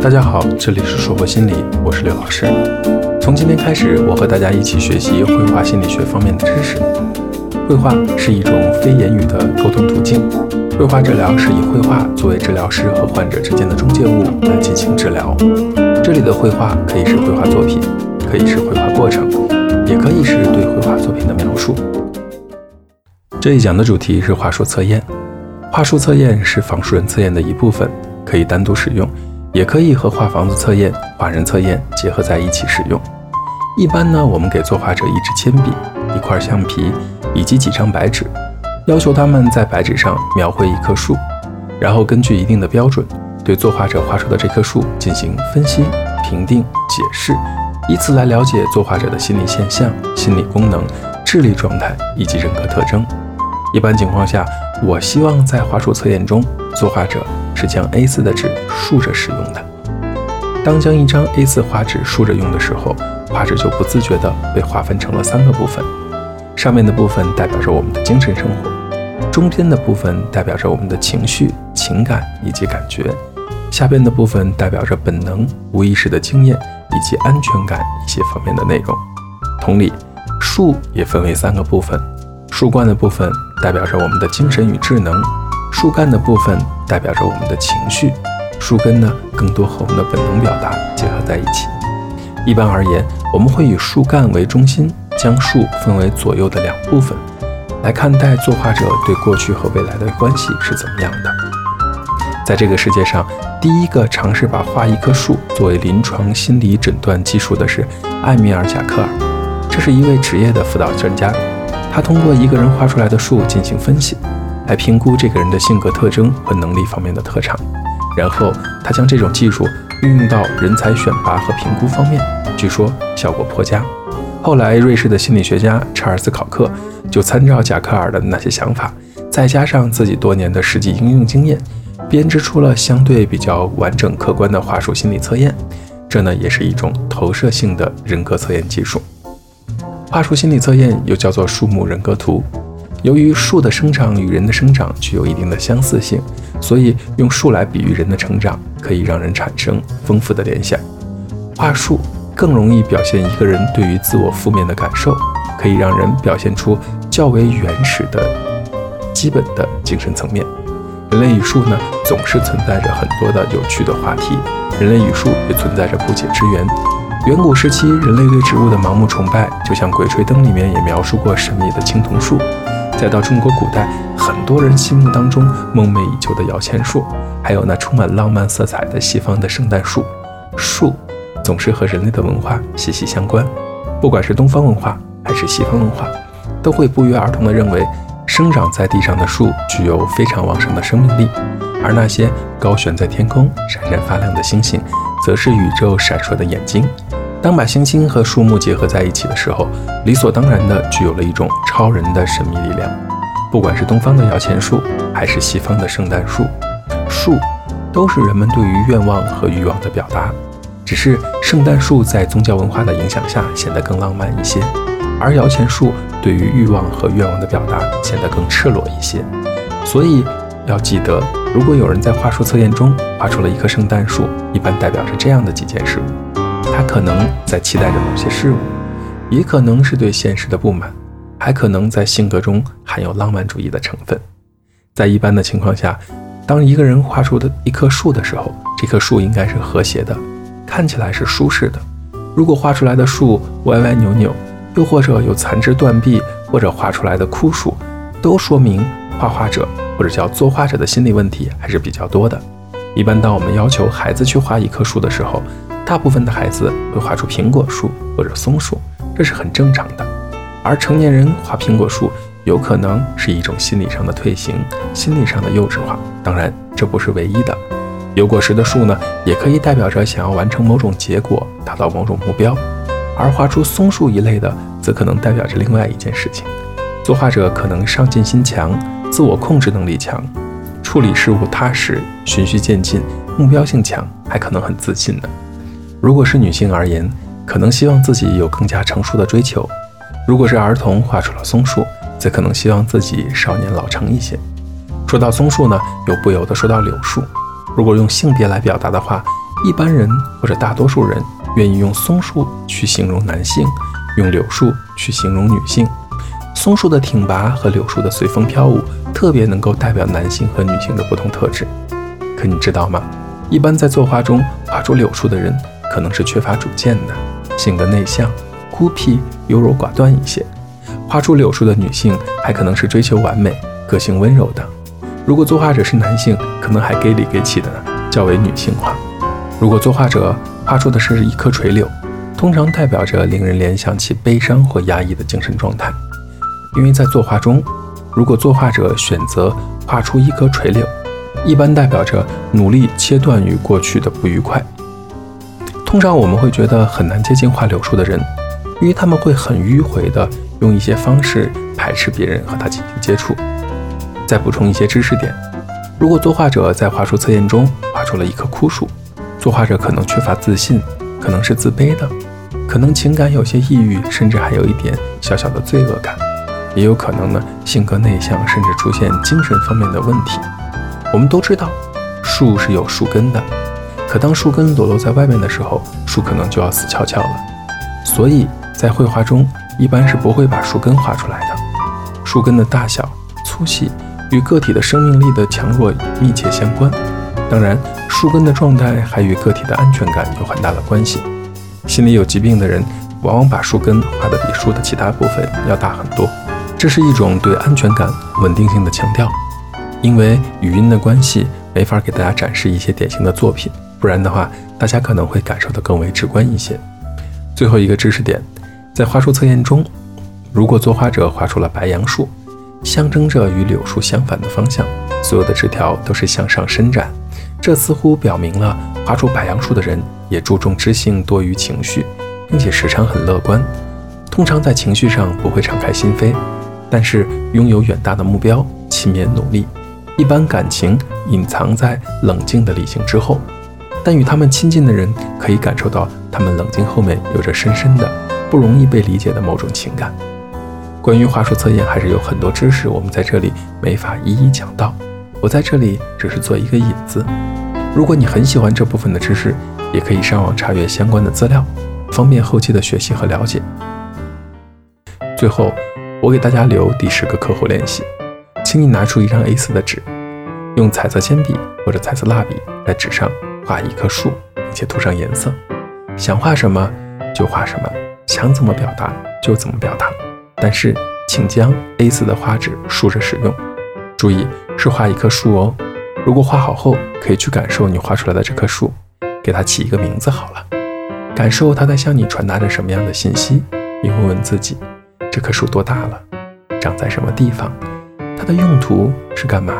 大家好，这里是硕博心理，我是刘老师。从今天开始，我和大家一起学习绘画心理学方面的知识。绘画是一种非言语的沟通途径。绘画治疗是以绘画作为治疗师和患者之间的中介物来进行治疗。这里的绘画可以是绘画作品，可以是绘画过程，也可以是对绘画作品的描述。这一讲的主题是话术测验。话术测验是仿书人测验的一部分，可以单独使用。也可以和画房子测验、画人测验结合在一起使用。一般呢，我们给作画者一支铅笔、一块橡皮以及几张白纸，要求他们在白纸上描绘一棵树，然后根据一定的标准，对作画者画出的这棵树进行分析、评定、解释，以此来了解作画者的心理现象、心理功能、智力状态以及人格特征。一般情况下，我希望在画术测验中，作画者。是将 A4 的纸竖着使用的。当将一张 A4 画纸竖着用的时候，画纸就不自觉地被划分成了三个部分。上面的部分代表着我们的精神生活，中间的部分代表着我们的情绪、情感以及感觉，下边的部分代表着本能、无意识的经验以及安全感一些方面的内容。同理，树也分为三个部分，树冠的部分代表着我们的精神与智能。树干的部分代表着我们的情绪，树根呢更多和我们的本能表达结合在一起。一般而言，我们会以树干为中心，将树分为左右的两部分，来看待作画者对过去和未来的关系是怎么样的。在这个世界上，第一个尝试把画一棵树作为临床心理诊断技术的是艾米尔·贾克尔，这是一位职业的辅导专家，他通过一个人画出来的树进行分析。来评估这个人的性格特征和能力方面的特长，然后他将这种技术运用到人才选拔和评估方面，据说效果颇佳。后来，瑞士的心理学家查尔斯考克就参照贾克尔的那些想法，再加上自己多年的实际应用经验，编织出了相对比较完整客观的话术心理测验。这呢，也是一种投射性的人格测验技术。画树心理测验又叫做树木人格图。由于树的生长与人的生长具有一定的相似性，所以用树来比喻人的成长，可以让人产生丰富的联想。画树更容易表现一个人对于自我负面的感受，可以让人表现出较为原始的基本的精神层面。人类与树呢，总是存在着很多的有趣的话题，人类与树也存在着不解之缘。远古时期，人类对植物的盲目崇拜，就像《鬼吹灯》里面也描述过神秘的青铜树。再到中国古代，很多人心目当中梦寐以求的摇钱树，还有那充满浪漫色彩的西方的圣诞树，树总是和人类的文化息息相关。不管是东方文化还是西方文化，都会不约而同地认为，生长在地上的树具有非常旺盛的生命力，而那些高悬在天空、闪闪发亮的星星，则是宇宙闪烁的眼睛。当把星星和树木结合在一起的时候，理所当然的具有了一种超人的神秘力量。不管是东方的摇钱树，还是西方的圣诞树，树都是人们对于愿望和欲望的表达。只是圣诞树在宗教文化的影响下显得更浪漫一些，而摇钱树对于欲望和愿望的表达显得更赤裸一些。所以要记得，如果有人在画术测验中画出了一棵圣诞树，一般代表着这样的几件事。他可能在期待着某些事物，也可能是对现实的不满，还可能在性格中含有浪漫主义的成分。在一般的情况下，当一个人画出的一棵树的时候，这棵树应该是和谐的，看起来是舒适的。如果画出来的树歪歪扭扭，又或者有残枝断壁，或者画出来的枯树，都说明画画者或者叫作画者的心理问题还是比较多的。一般当我们要求孩子去画一棵树的时候，大部分的孩子会画出苹果树或者松树，这是很正常的。而成年人画苹果树，有可能是一种心理上的退行，心理上的幼稚化。当然，这不是唯一的。有果实的树呢，也可以代表着想要完成某种结果，达到某种目标。而画出松树一类的，则可能代表着另外一件事情。作画者可能上进心强，自我控制能力强，处理事务踏实，循序渐进，目标性强，还可能很自信呢。如果是女性而言，可能希望自己有更加成熟的追求；如果是儿童画出了松树，则可能希望自己少年老成一些；说到松树呢，又不由得说到柳树。如果用性别来表达的话，一般人或者大多数人愿意用松树去形容男性，用柳树去形容女性。松树的挺拔和柳树的随风飘舞，特别能够代表男性和女性的不同特质。可你知道吗？一般在作画中画出柳树的人，可能是缺乏主见的，性格内向、孤僻、优柔寡断一些；画出柳树的女性，还可能是追求完美、个性温柔的。如果作画者是男性，可能还给里给气的，较为女性化。如果作画者画出的是一棵垂柳，通常代表着令人联想起悲伤或压抑的精神状态。因为在作画中，如果作画者选择画出一棵垂柳，一般代表着努力切断与过去的不愉快。通常我们会觉得很难接近画柳树的人，因为他们会很迂回的用一些方式排斥别人和他进行接触。再补充一些知识点：如果作画者在画术测验中画出了一棵枯树，作画者可能缺乏自信，可能是自卑的，可能情感有些抑郁，甚至还有一点小小的罪恶感，也有可能呢性格内向，甚至出现精神方面的问题。我们都知道，树是有树根的，可当树根裸露在外面的时候，树可能就要死翘翘了。所以在绘画中一般是不会把树根画出来的。树根的大小、粗细与个体的生命力的强弱密切相关。当然，树根的状态还与个体的安全感有很大的关系。心理有疾病的人往往把树根画得比树的其他部分要大很多，这是一种对安全感、稳定性的强调。因为语音的关系，没法给大家展示一些典型的作品，不然的话，大家可能会感受得更为直观一些。最后一个知识点，在花术测验中，如果作画者画出了白杨树，象征着与柳树相反的方向，所有的枝条都是向上伸展。这似乎表明了画出白杨树的人也注重知性多于情绪，并且时常很乐观。通常在情绪上不会敞开心扉，但是拥有远大的目标，勤勉努力。一般感情隐藏在冷静的理性之后，但与他们亲近的人可以感受到他们冷静后面有着深深的、不容易被理解的某种情感。关于话术测验还是有很多知识，我们在这里没法一一讲到。我在这里只是做一个引子。如果你很喜欢这部分的知识，也可以上网查阅相关的资料，方便后期的学习和了解。最后，我给大家留第十个课后练习，请你拿出一张 A4 的纸，用彩色铅笔或者彩色蜡笔在纸上画一棵树，并且涂上颜色。想画什么就画什么，想怎么表达就怎么表达。但是，请将 A4 的画纸竖着使用。注意，是画一棵树哦。如果画好后，可以去感受你画出来的这棵树，给它起一个名字好了。感受它在向你传达着什么样的信息。你问问自己，这棵树多大了？长在什么地方？它的用途是干嘛？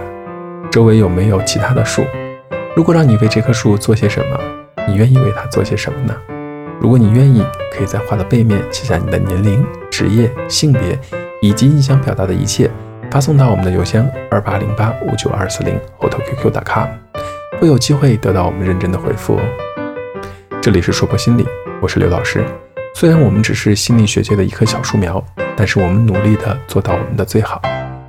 周围有没有其他的树？如果让你为这棵树做些什么，你愿意为它做些什么呢？如果你愿意，可以在画的背面写下你的年龄、职业、性别以及你想表达的一切。发送到我们的邮箱二八零八五九二四零 hotelqq.com，会有机会得到我们认真的回复哦。这里是说破心理，我是刘老师。虽然我们只是心理学界的一棵小树苗，但是我们努力的做到我们的最好，